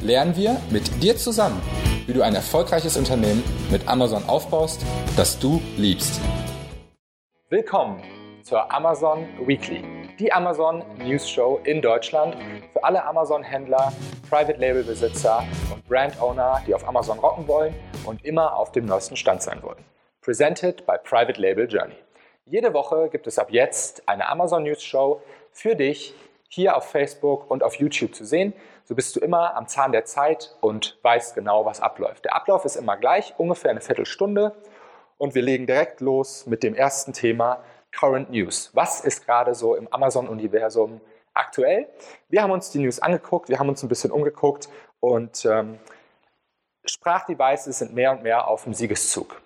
lernen wir mit dir zusammen, wie du ein erfolgreiches Unternehmen mit Amazon aufbaust, das du liebst. Willkommen zur Amazon Weekly, die Amazon News Show in Deutschland für alle Amazon-Händler, Private Label-Besitzer und Brand-Owner, die auf Amazon rocken wollen und immer auf dem neuesten Stand sein wollen. Presented by Private Label Journey. Jede Woche gibt es ab jetzt eine Amazon News Show für dich hier auf Facebook und auf YouTube zu sehen. So bist du immer am Zahn der Zeit und weißt genau, was abläuft. Der Ablauf ist immer gleich, ungefähr eine Viertelstunde. Und wir legen direkt los mit dem ersten Thema Current News. Was ist gerade so im Amazon-Universum aktuell? Wir haben uns die News angeguckt, wir haben uns ein bisschen umgeguckt und ähm, Sprachdevices sind mehr und mehr auf dem Siegeszug.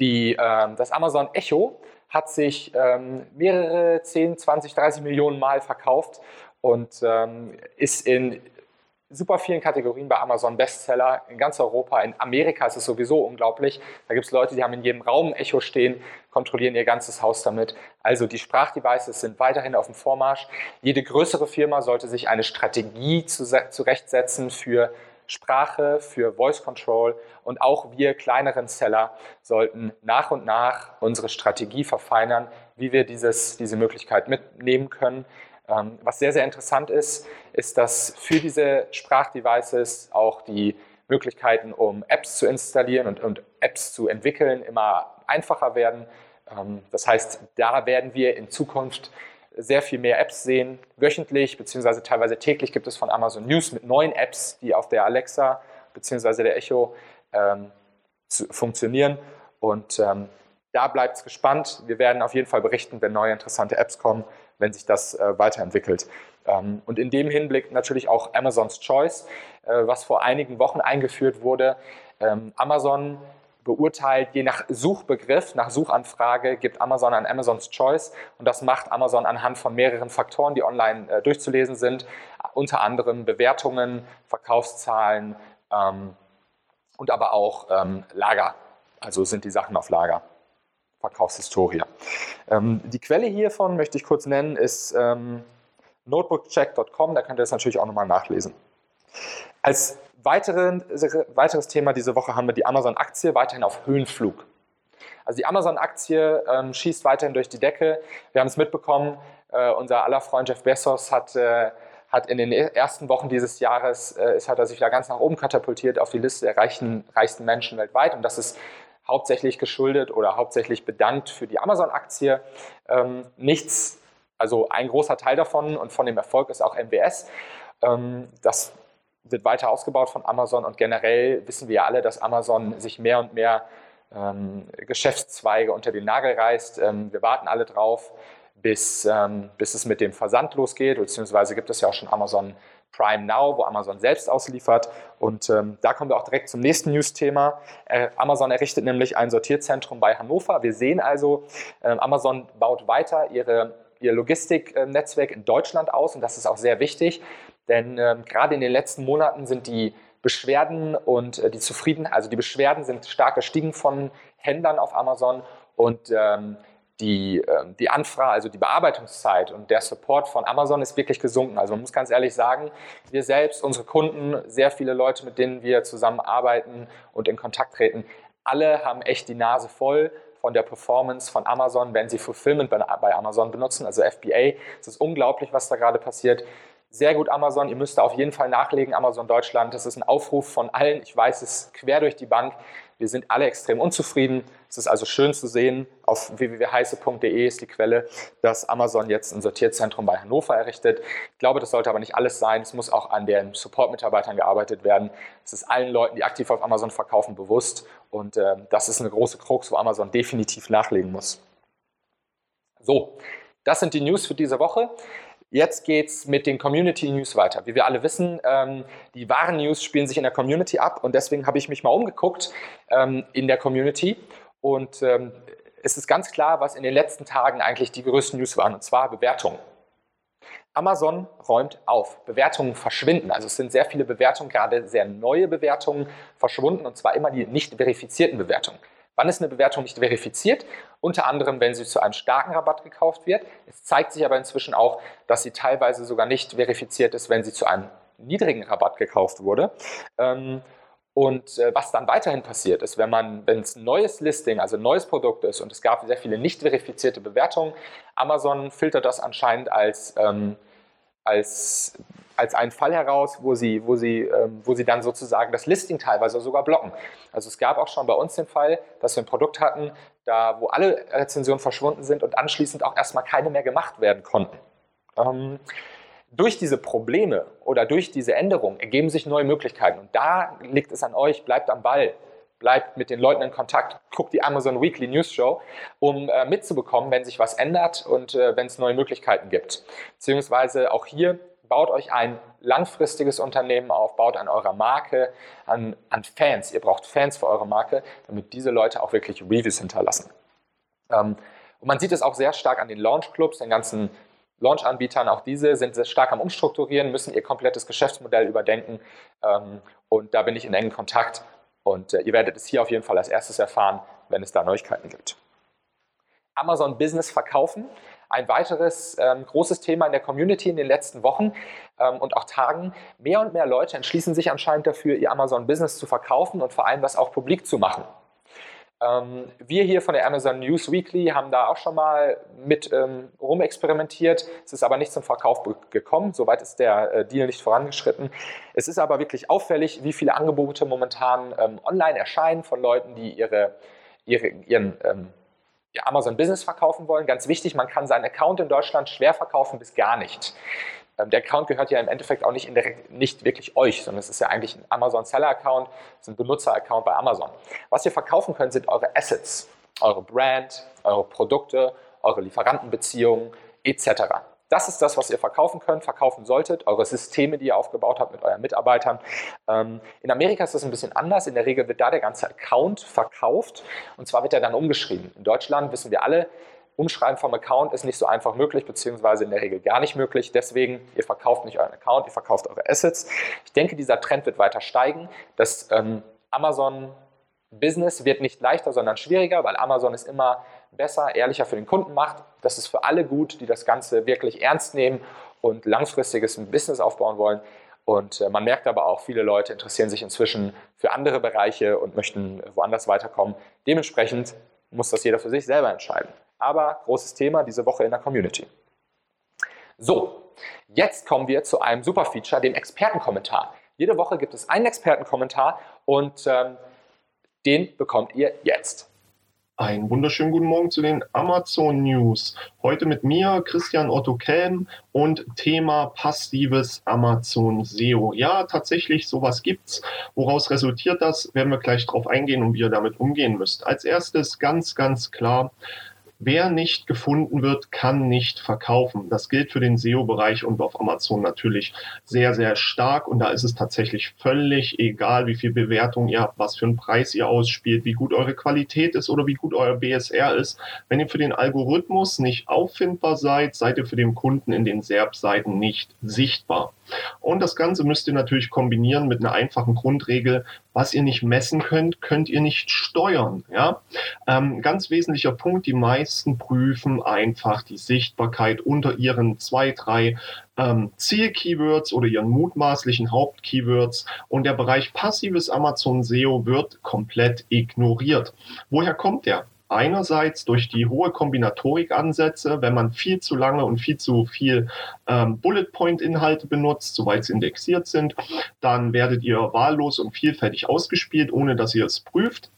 Die, ähm, das Amazon Echo hat sich ähm, mehrere 10, 20, 30 Millionen Mal verkauft und ähm, ist in super vielen Kategorien bei Amazon Bestseller in ganz Europa. In Amerika ist es sowieso unglaublich. Da gibt es Leute, die haben in jedem Raum ein Echo stehen, kontrollieren ihr ganzes Haus damit. Also die Sprachdevices sind weiterhin auf dem Vormarsch. Jede größere Firma sollte sich eine Strategie zurechtsetzen für Sprache, für Voice Control und auch wir kleineren Seller sollten nach und nach unsere Strategie verfeinern, wie wir dieses, diese Möglichkeit mitnehmen können. Ähm, was sehr, sehr interessant ist, ist, dass für diese Sprachdevices auch die Möglichkeiten, um Apps zu installieren und, und Apps zu entwickeln, immer einfacher werden. Ähm, das heißt, da werden wir in Zukunft sehr viel mehr Apps sehen. Wöchentlich bzw. teilweise täglich gibt es von Amazon News mit neuen Apps, die auf der Alexa bzw. der Echo ähm, zu, funktionieren. Und ähm, da bleibt es gespannt. Wir werden auf jeden Fall berichten, wenn neue interessante Apps kommen, wenn sich das äh, weiterentwickelt. Ähm, und in dem Hinblick natürlich auch Amazons Choice, äh, was vor einigen Wochen eingeführt wurde. Ähm, Amazon beurteilt, je nach Suchbegriff, nach Suchanfrage, gibt Amazon ein Amazons Choice und das macht Amazon anhand von mehreren Faktoren, die online äh, durchzulesen sind, unter anderem Bewertungen, Verkaufszahlen ähm, und aber auch ähm, Lager. Also sind die Sachen auf Lager. Verkaufshistorie. Ähm, die Quelle hiervon möchte ich kurz nennen, ist ähm, notebookcheck.com, da könnt ihr das natürlich auch nochmal nachlesen. Als weiteren, weiteres Thema diese Woche haben wir die Amazon-Aktie weiterhin auf Höhenflug. Also die Amazon-Aktie ähm, schießt weiterhin durch die Decke. Wir haben es mitbekommen, äh, unser aller Freund Jeff Bezos hat, äh, hat in den ersten Wochen dieses Jahres, äh, hat er sich da ganz nach oben katapultiert auf die Liste der reichen, reichsten Menschen weltweit. Und das ist hauptsächlich geschuldet oder hauptsächlich bedankt für die Amazon-Aktie. Ähm, nichts, also ein großer Teil davon und von dem Erfolg ist auch MWS. Ähm, das wird weiter ausgebaut von Amazon und generell wissen wir ja alle, dass Amazon sich mehr und mehr ähm, Geschäftszweige unter den Nagel reißt. Ähm, wir warten alle drauf, bis, ähm, bis es mit dem Versand losgeht, beziehungsweise gibt es ja auch schon Amazon Prime Now, wo Amazon selbst ausliefert. Und ähm, da kommen wir auch direkt zum nächsten News-Thema. Äh, Amazon errichtet nämlich ein Sortierzentrum bei Hannover. Wir sehen also, äh, Amazon baut weiter ihre, ihr Logistiknetzwerk in Deutschland aus und das ist auch sehr wichtig. Denn ähm, gerade in den letzten Monaten sind die Beschwerden und äh, die Zufrieden, also die Beschwerden sind stark gestiegen von Händlern auf Amazon und ähm, die, äh, die Anfrage, also die Bearbeitungszeit und der Support von Amazon ist wirklich gesunken. Also man muss ganz ehrlich sagen, wir selbst, unsere Kunden, sehr viele Leute, mit denen wir zusammenarbeiten und in Kontakt treten, alle haben echt die Nase voll von der Performance von Amazon, wenn sie Fulfillment bei Amazon benutzen, also FBA. Es ist unglaublich, was da gerade passiert. Sehr gut Amazon, ihr müsst da auf jeden Fall nachlegen, Amazon Deutschland. Das ist ein Aufruf von allen. Ich weiß es quer durch die Bank. Wir sind alle extrem unzufrieden. Es ist also schön zu sehen, auf www.heiße.de ist die Quelle, dass Amazon jetzt ein Sortierzentrum bei Hannover errichtet. Ich glaube, das sollte aber nicht alles sein. Es muss auch an den Support-Mitarbeitern gearbeitet werden. Es ist allen Leuten, die aktiv auf Amazon verkaufen, bewusst. Und äh, das ist eine große Krux, wo Amazon definitiv nachlegen muss. So, das sind die News für diese Woche. Jetzt geht es mit den Community News weiter. Wie wir alle wissen, ähm, die wahren News spielen sich in der Community ab und deswegen habe ich mich mal umgeguckt ähm, in der Community und ähm, es ist ganz klar, was in den letzten Tagen eigentlich die größten News waren und zwar Bewertungen. Amazon räumt auf. Bewertungen verschwinden. Also es sind sehr viele Bewertungen, gerade sehr neue Bewertungen verschwunden und zwar immer die nicht verifizierten Bewertungen. Wann ist eine Bewertung nicht verifiziert? Unter anderem, wenn sie zu einem starken Rabatt gekauft wird. Es zeigt sich aber inzwischen auch, dass sie teilweise sogar nicht verifiziert ist, wenn sie zu einem niedrigen Rabatt gekauft wurde. Ähm, und äh, was dann weiterhin passiert ist, wenn man, wenn es ein neues Listing, also ein neues Produkt ist und es gab sehr viele nicht verifizierte Bewertungen, Amazon filtert das anscheinend als, ähm, als, als einen Fall heraus, wo sie, wo, sie, ähm, wo sie dann sozusagen das Listing teilweise sogar blocken. Also es gab auch schon bei uns den Fall, dass wir ein Produkt hatten, da wo alle Rezensionen verschwunden sind und anschließend auch erstmal keine mehr gemacht werden konnten. Ähm, durch diese Probleme oder durch diese Änderungen ergeben sich neue Möglichkeiten. Und da liegt es an euch, bleibt am Ball, bleibt mit den Leuten in Kontakt, guckt die Amazon Weekly News Show, um äh, mitzubekommen, wenn sich was ändert und äh, wenn es neue Möglichkeiten gibt. Beziehungsweise auch hier baut euch ein langfristiges Unternehmen auf, baut an eurer Marke, an, an Fans. Ihr braucht Fans für eure Marke, damit diese Leute auch wirklich Reviews hinterlassen. Ähm, und man sieht es auch sehr stark an den Launch Clubs, den ganzen Launch-Anbietern, auch diese sind sehr stark am Umstrukturieren, müssen ihr komplettes Geschäftsmodell überdenken. Ähm, und da bin ich in engen Kontakt. Und äh, ihr werdet es hier auf jeden Fall als erstes erfahren, wenn es da Neuigkeiten gibt. Amazon Business verkaufen. Ein weiteres ähm, großes Thema in der Community in den letzten Wochen ähm, und auch Tagen. Mehr und mehr Leute entschließen sich anscheinend dafür, ihr Amazon Business zu verkaufen und vor allem das auch publik zu machen. Ähm, wir hier von der Amazon News Weekly haben da auch schon mal mit ähm, rumexperimentiert. Es ist aber nicht zum Verkauf gekommen. Soweit ist der äh, Deal nicht vorangeschritten. Es ist aber wirklich auffällig, wie viele Angebote momentan ähm, online erscheinen von Leuten, die ihre, ihre, ihren ähm, ihr Amazon Business verkaufen wollen. Ganz wichtig, man kann seinen Account in Deutschland schwer verkaufen bis gar nicht. Ähm, der Account gehört ja im Endeffekt auch nicht, indirekt, nicht wirklich euch, sondern es ist ja eigentlich ein Amazon Seller Account, es ist ein Benutzer-Account bei Amazon. Was ihr verkaufen könnt, sind eure Assets, eure Brand, eure Produkte, eure Lieferantenbeziehungen etc. Das ist das, was ihr verkaufen könnt, verkaufen solltet, eure Systeme, die ihr aufgebaut habt mit euren Mitarbeitern. Ähm, in Amerika ist das ein bisschen anders. In der Regel wird da der ganze Account verkauft und zwar wird er dann umgeschrieben. In Deutschland wissen wir alle, Umschreiben vom Account ist nicht so einfach möglich, beziehungsweise in der Regel gar nicht möglich. Deswegen, ihr verkauft nicht euren Account, ihr verkauft eure Assets. Ich denke, dieser Trend wird weiter steigen. Das ähm, Amazon Business wird nicht leichter, sondern schwieriger, weil Amazon es immer besser, ehrlicher für den Kunden macht. Das ist für alle gut, die das Ganze wirklich ernst nehmen und langfristiges Business aufbauen wollen. Und äh, man merkt aber auch, viele Leute interessieren sich inzwischen für andere Bereiche und möchten woanders weiterkommen. Dementsprechend muss das jeder für sich selber entscheiden aber großes Thema diese Woche in der Community. So, jetzt kommen wir zu einem super Feature, dem Expertenkommentar. Jede Woche gibt es einen Expertenkommentar und ähm, den bekommt ihr jetzt. Einen wunderschönen guten Morgen zu den Amazon News. Heute mit mir, Christian Otto Kelm und Thema passives Amazon SEO. Ja, tatsächlich, sowas gibt's. Woraus resultiert das? Werden wir gleich drauf eingehen und wie ihr damit umgehen müsst. Als erstes ganz, ganz klar, Wer nicht gefunden wird, kann nicht verkaufen. Das gilt für den SEO-Bereich und auf Amazon natürlich sehr, sehr stark. Und da ist es tatsächlich völlig egal, wie viel Bewertung ihr habt, was für einen Preis ihr ausspielt, wie gut eure Qualität ist oder wie gut euer BSR ist. Wenn ihr für den Algorithmus nicht auffindbar seid, seid ihr für den Kunden in den SERP-Seiten nicht sichtbar. Und das Ganze müsst ihr natürlich kombinieren mit einer einfachen Grundregel. Was ihr nicht messen könnt, könnt ihr nicht steuern. Ja? Ähm, ganz wesentlicher Punkt, die meisten prüfen einfach die Sichtbarkeit unter ihren zwei, drei ähm, Ziel-Keywords oder ihren mutmaßlichen Haupt-Keywords und der Bereich passives Amazon SEO wird komplett ignoriert. Woher kommt der? einerseits durch die hohe Kombinatorik-Ansätze, wenn man viel zu lange und viel zu viel ähm, Bullet-Point-Inhalte benutzt, soweit sie indexiert sind, dann werdet ihr wahllos und vielfältig ausgespielt, ohne dass ihr es prüft.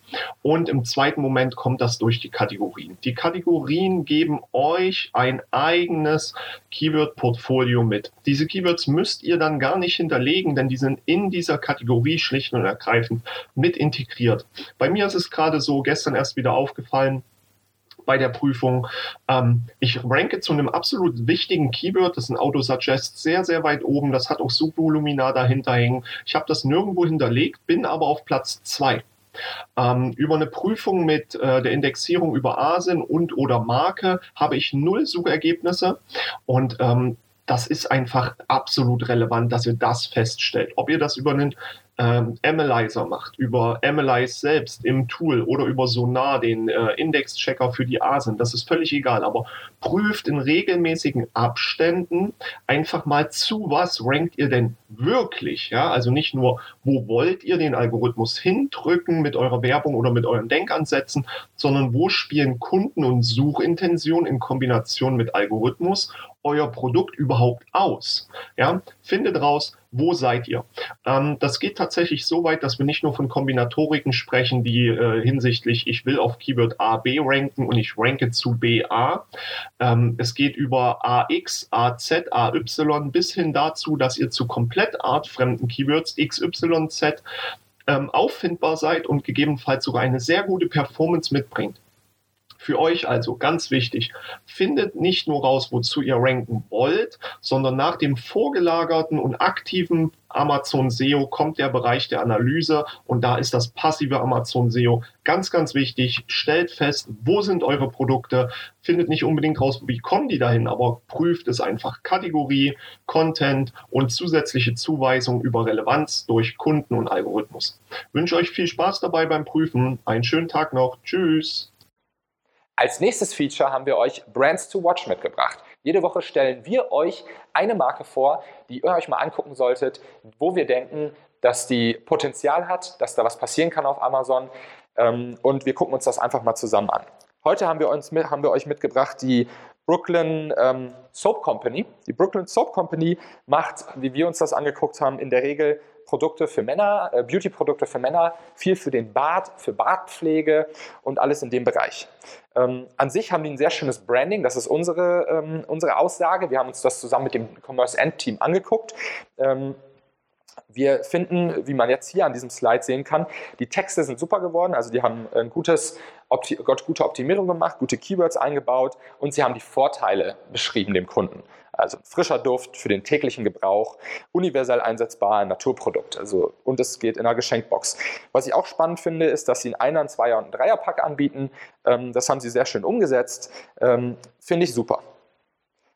Und im zweiten Moment kommt das durch die Kategorien. Die Kategorien geben euch ein eigenes Keyword-Portfolio mit. Diese Keywords müsst ihr dann gar nicht hinterlegen, denn die sind in dieser Kategorie schlicht und ergreifend mit integriert. Bei mir ist es gerade so gestern erst wieder aufgefallen, bei der Prüfung. Ähm, ich ranke zu einem absolut wichtigen Keyword, das ist ein Autosuggest, sehr, sehr weit oben. Das hat auch Subvolumina dahinter hängen. Ich habe das nirgendwo hinterlegt, bin aber auf Platz zwei. Ähm, über eine Prüfung mit äh, der Indexierung über Asien und oder Marke habe ich null Suchergebnisse und ähm, das ist einfach absolut relevant, dass ihr das feststellt. Ob ihr das über einen ähm, Analyzer macht, über Analyze selbst im Tool oder über Sonar, den äh, Index-Checker für die ASIN, das ist völlig egal, aber prüft in regelmäßigen Abständen einfach mal zu, was rankt ihr denn wirklich, ja, also nicht nur, wo wollt ihr den Algorithmus hindrücken mit eurer Werbung oder mit euren Denkansätzen, sondern wo spielen Kunden und Suchintention in Kombination mit Algorithmus euer Produkt überhaupt aus? Ja, findet raus, wo seid ihr? Ähm, das geht tatsächlich so weit, dass wir nicht nur von Kombinatoriken sprechen, die äh, hinsichtlich, ich will auf Keyword A, B ranken und ich ranke zu BA. Ähm, es geht über AX, AZ, AY bis hin dazu, dass ihr zu komplett artfremden Keywords XYZ ähm, auffindbar seid und gegebenenfalls sogar eine sehr gute Performance mitbringt. Für euch also ganz wichtig, findet nicht nur raus, wozu ihr ranken wollt, sondern nach dem vorgelagerten und aktiven Amazon SEO kommt der Bereich der Analyse und da ist das passive Amazon SEO ganz, ganz wichtig. Stellt fest, wo sind eure Produkte, findet nicht unbedingt raus, wie kommen die dahin, aber prüft es einfach Kategorie, Content und zusätzliche Zuweisungen über Relevanz durch Kunden und Algorithmus. Ich wünsche euch viel Spaß dabei beim Prüfen. Einen schönen Tag noch. Tschüss. Als nächstes Feature haben wir euch Brands to Watch mitgebracht. Jede Woche stellen wir euch eine Marke vor, die ihr euch mal angucken solltet, wo wir denken, dass die Potenzial hat, dass da was passieren kann auf Amazon. Ähm, und wir gucken uns das einfach mal zusammen an. Heute haben wir, uns haben wir euch mitgebracht die Brooklyn ähm, Soap Company. Die Brooklyn Soap Company macht, wie wir uns das angeguckt haben, in der Regel Produkte für Männer, äh, Beauty-Produkte für Männer, viel für den Bart, für Bartpflege und alles in dem Bereich. Ähm, an sich haben die ein sehr schönes Branding, das ist unsere, ähm, unsere Aussage. Wir haben uns das zusammen mit dem Commerce End Team angeguckt. Ähm, wir finden, wie man jetzt hier an diesem Slide sehen kann, die Texte sind super geworden. Also die haben ein gutes, Opti gute Optimierung gemacht, gute Keywords eingebaut und sie haben die Vorteile beschrieben dem Kunden. Also frischer Duft für den täglichen Gebrauch, universell einsetzbar, Naturprodukt. Also, und es geht in einer Geschenkbox. Was ich auch spannend finde, ist, dass sie einen Einer-, Zweier- und einen Dreierpack anbieten. Ähm, das haben sie sehr schön umgesetzt. Ähm, finde ich super.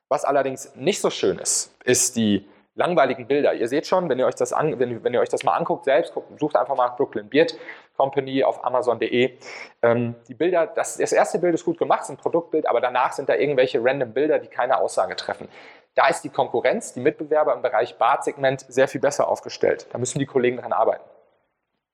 Was allerdings nicht so schön ist, ist die langweiligen Bilder. Ihr seht schon, wenn ihr euch das, an, wenn, wenn ihr euch das mal anguckt selbst, guckt, sucht einfach mal Brooklyn Beard Company auf Amazon.de. Ähm, die Bilder, das, das erste Bild ist gut gemacht, ist ein Produktbild, aber danach sind da irgendwelche random Bilder, die keine Aussage treffen. Da ist die Konkurrenz, die Mitbewerber im Bereich Bartsegment sehr viel besser aufgestellt. Da müssen die Kollegen dran arbeiten.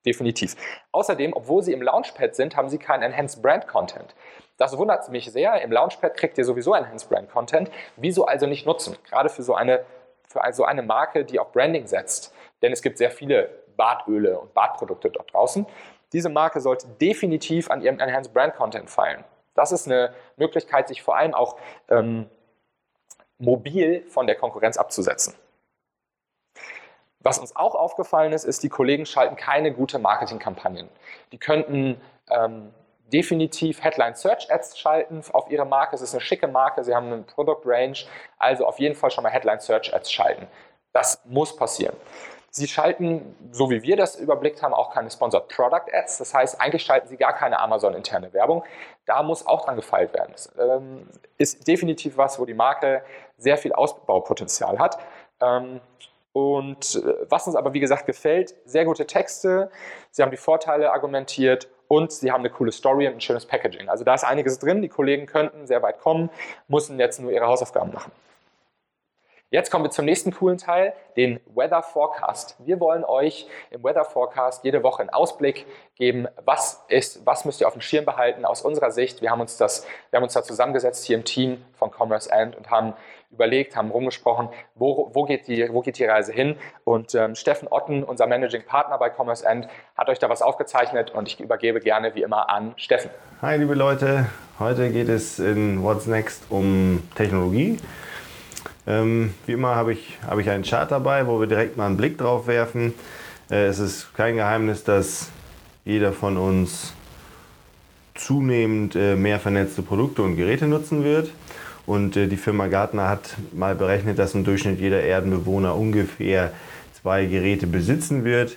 Definitiv. Außerdem, obwohl sie im Launchpad sind, haben sie keinen Enhanced Brand Content. Das wundert mich sehr. Im Launchpad kriegt ihr sowieso Enhanced Brand Content. Wieso also nicht nutzen? Gerade für so eine für also eine Marke, die auf Branding setzt. Denn es gibt sehr viele Bartöle und Bartprodukte dort draußen. Diese Marke sollte definitiv an ihrem Enhanced Brand Content feilen. Das ist eine Möglichkeit, sich vor allem auch ähm, mobil von der Konkurrenz abzusetzen. Was uns auch aufgefallen ist, ist, die Kollegen schalten keine gute Marketingkampagnen. Die könnten ähm, definitiv Headline Search Ads schalten auf ihre Marke. Es ist eine schicke Marke, sie haben eine Product Range, also auf jeden Fall schon mal Headline Search Ads schalten. Das muss passieren. Sie schalten, so wie wir das überblickt haben, auch keine Sponsored Product Ads. Das heißt, eigentlich schalten Sie gar keine Amazon-interne Werbung. Da muss auch dran gefeilt werden. Das ähm, ist definitiv was, wo die Marke sehr viel Ausbaupotenzial hat. Ähm, und äh, was uns aber, wie gesagt, gefällt, sehr gute Texte. Sie haben die Vorteile argumentiert und sie haben eine coole Story und ein schönes Packaging. Also da ist einiges drin. Die Kollegen könnten sehr weit kommen, müssen jetzt nur ihre Hausaufgaben machen. Jetzt kommen wir zum nächsten coolen Teil, den Weather Forecast. Wir wollen euch im Weather Forecast jede Woche einen Ausblick geben, was ist, was müsst ihr auf dem Schirm behalten aus unserer Sicht. Wir haben uns das, wir haben uns da zusammengesetzt hier im Team von Commerce End und haben überlegt, haben rumgesprochen, wo, wo, geht, die, wo geht die Reise hin. Und ähm, Steffen Otten, unser Managing Partner bei Commerce End, hat euch da was aufgezeichnet und ich übergebe gerne wie immer an Steffen. Hi liebe Leute, heute geht es in What's Next um Technologie. Ähm, wie immer habe ich, hab ich einen Chart dabei, wo wir direkt mal einen Blick drauf werfen. Äh, es ist kein Geheimnis, dass jeder von uns zunehmend äh, mehr vernetzte Produkte und Geräte nutzen wird. Und äh, die Firma Gartner hat mal berechnet, dass im Durchschnitt jeder Erdenbewohner ungefähr zwei Geräte besitzen wird.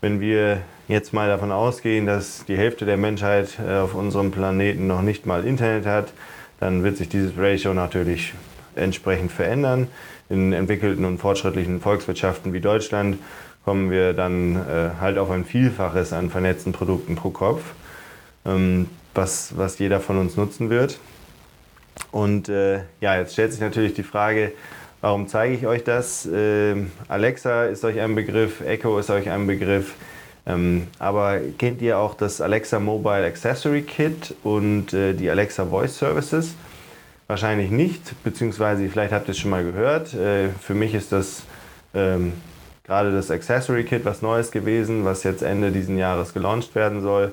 Wenn wir jetzt mal davon ausgehen, dass die Hälfte der Menschheit äh, auf unserem Planeten noch nicht mal Internet hat, dann wird sich dieses Ratio natürlich entsprechend verändern. In entwickelten und fortschrittlichen Volkswirtschaften wie Deutschland kommen wir dann äh, halt auf ein Vielfaches an vernetzten Produkten pro Kopf, ähm, was, was jeder von uns nutzen wird. Und äh, ja, jetzt stellt sich natürlich die Frage, warum zeige ich euch das? Äh, Alexa ist euch ein Begriff, Echo ist euch ein Begriff. Ähm, aber kennt ihr auch das Alexa Mobile Accessory Kit und äh, die Alexa Voice Services? Wahrscheinlich nicht, beziehungsweise vielleicht habt ihr es schon mal gehört. Äh, für mich ist das ähm, gerade das Accessory Kit was Neues gewesen, was jetzt Ende diesen Jahres gelauncht werden soll.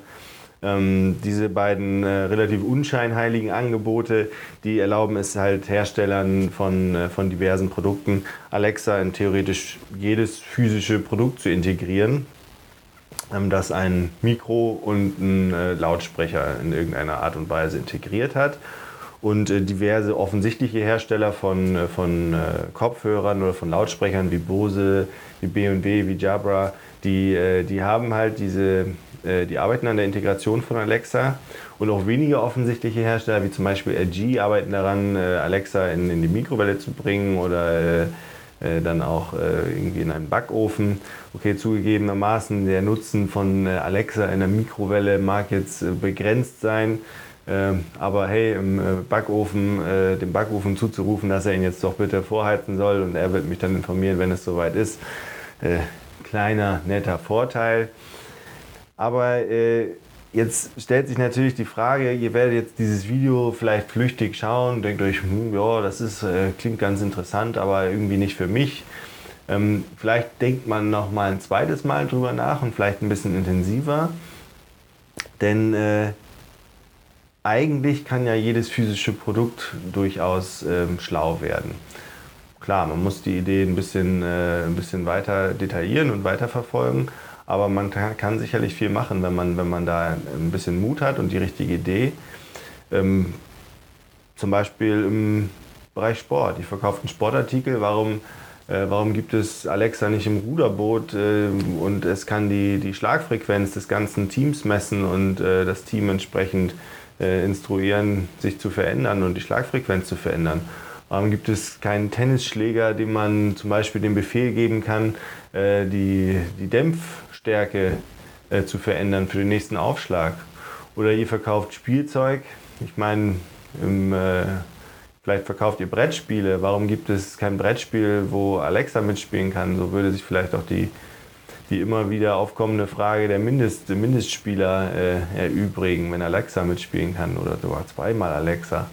Ähm, diese beiden äh, relativ unscheinheiligen Angebote, die erlauben es halt Herstellern von, äh, von diversen Produkten, Alexa in theoretisch jedes physische Produkt zu integrieren, ähm, das ein Mikro und einen äh, Lautsprecher in irgendeiner Art und Weise integriert hat und äh, diverse offensichtliche Hersteller von, äh, von äh, Kopfhörern oder von Lautsprechern wie Bose, wie B&W, wie Jabra, die, die haben halt diese, die arbeiten an der Integration von Alexa und auch weniger offensichtliche Hersteller wie zum Beispiel LG arbeiten daran, Alexa in, in die Mikrowelle zu bringen oder dann auch irgendwie in einen Backofen. Okay, zugegebenermaßen der Nutzen von Alexa in der Mikrowelle mag jetzt begrenzt sein. Ähm, aber hey, im äh, Backofen, äh, dem Backofen zuzurufen, dass er ihn jetzt doch bitte vorheizen soll und er wird mich dann informieren, wenn es soweit ist. Äh, kleiner, netter Vorteil. Aber äh, jetzt stellt sich natürlich die Frage, ihr werdet jetzt dieses Video vielleicht flüchtig schauen, denkt euch, hm, ja, das ist, äh, klingt ganz interessant, aber irgendwie nicht für mich. Ähm, vielleicht denkt man noch mal ein zweites Mal drüber nach und vielleicht ein bisschen intensiver. Denn eigentlich kann ja jedes physische Produkt durchaus ähm, schlau werden. Klar, man muss die Idee ein bisschen, äh, ein bisschen weiter detaillieren und weiterverfolgen, aber man kann, sicherlich viel machen, wenn man, wenn man da ein bisschen Mut hat und die richtige Idee. Ähm, zum Beispiel im Bereich Sport, die verkauften Sportartikel, warum, äh, warum gibt es Alexa nicht im Ruderboot äh, und es kann die, die Schlagfrequenz des ganzen Teams messen und äh, das Team entsprechend äh, instruieren, sich zu verändern und die Schlagfrequenz zu verändern. Warum gibt es keinen Tennisschläger, dem man zum Beispiel den Befehl geben kann, äh, die, die Dämpfstärke äh, zu verändern für den nächsten Aufschlag? Oder ihr verkauft Spielzeug. Ich meine, im, äh, vielleicht verkauft ihr Brettspiele. Warum gibt es kein Brettspiel, wo Alexa mitspielen kann? So würde sich vielleicht auch die die immer wieder aufkommende Frage der Mindest, Mindestspieler äh, erübrigen, wenn Alexa mitspielen kann oder sogar zweimal Alexa.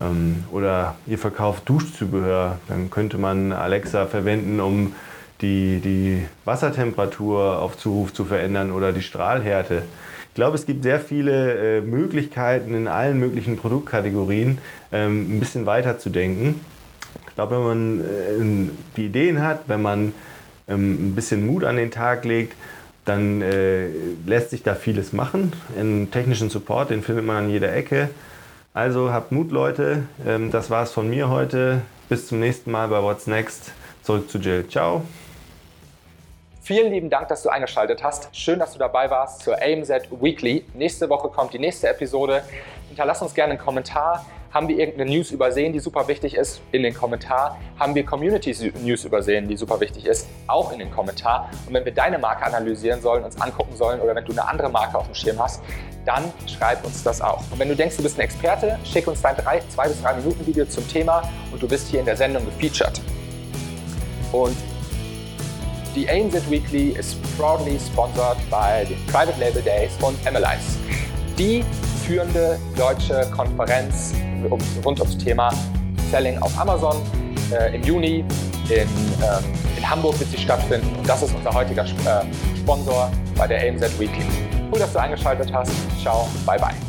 Ähm, oder ihr verkauft Duschzubehör, dann könnte man Alexa verwenden, um die, die Wassertemperatur auf Zuruf zu verändern oder die Strahlhärte. Ich glaube, es gibt sehr viele äh, Möglichkeiten in allen möglichen Produktkategorien, ähm, ein bisschen weiter zu denken. Ich glaube, wenn man äh, die Ideen hat, wenn man ein bisschen Mut an den Tag legt, dann äh, lässt sich da vieles machen. Einen technischen Support, den findet man an jeder Ecke. Also habt Mut, Leute. Ähm, das war's von mir heute. Bis zum nächsten Mal bei What's Next. Zurück zu Jill. Ciao. Vielen lieben Dank, dass du eingeschaltet hast. Schön, dass du dabei warst zur AMZ Weekly. Nächste Woche kommt die nächste Episode. Hinterlass uns gerne einen Kommentar. Haben wir irgendeine News übersehen, die super wichtig ist? In den Kommentar. Haben wir Community News übersehen, die super wichtig ist? Auch in den Kommentar. Und wenn wir deine Marke analysieren sollen, uns angucken sollen oder wenn du eine andere Marke auf dem Schirm hast, dann schreib uns das auch. Und wenn du denkst, du bist ein Experte, schick uns dein 2 bis 3 Minuten Video zum Thema und du bist hier in der Sendung gefeatured. Und die ANZ Weekly ist proudly sponsored by the Private Label Days von MLIs. Die führende deutsche Konferenz rund ums Thema Selling auf Amazon. Äh, Im Juni in, ähm, in, Hamburg wird sie stattfinden und das ist unser heutiger äh, Sponsor bei der AMZ Weekly. Cool, dass du eingeschaltet hast. Ciao, bye bye.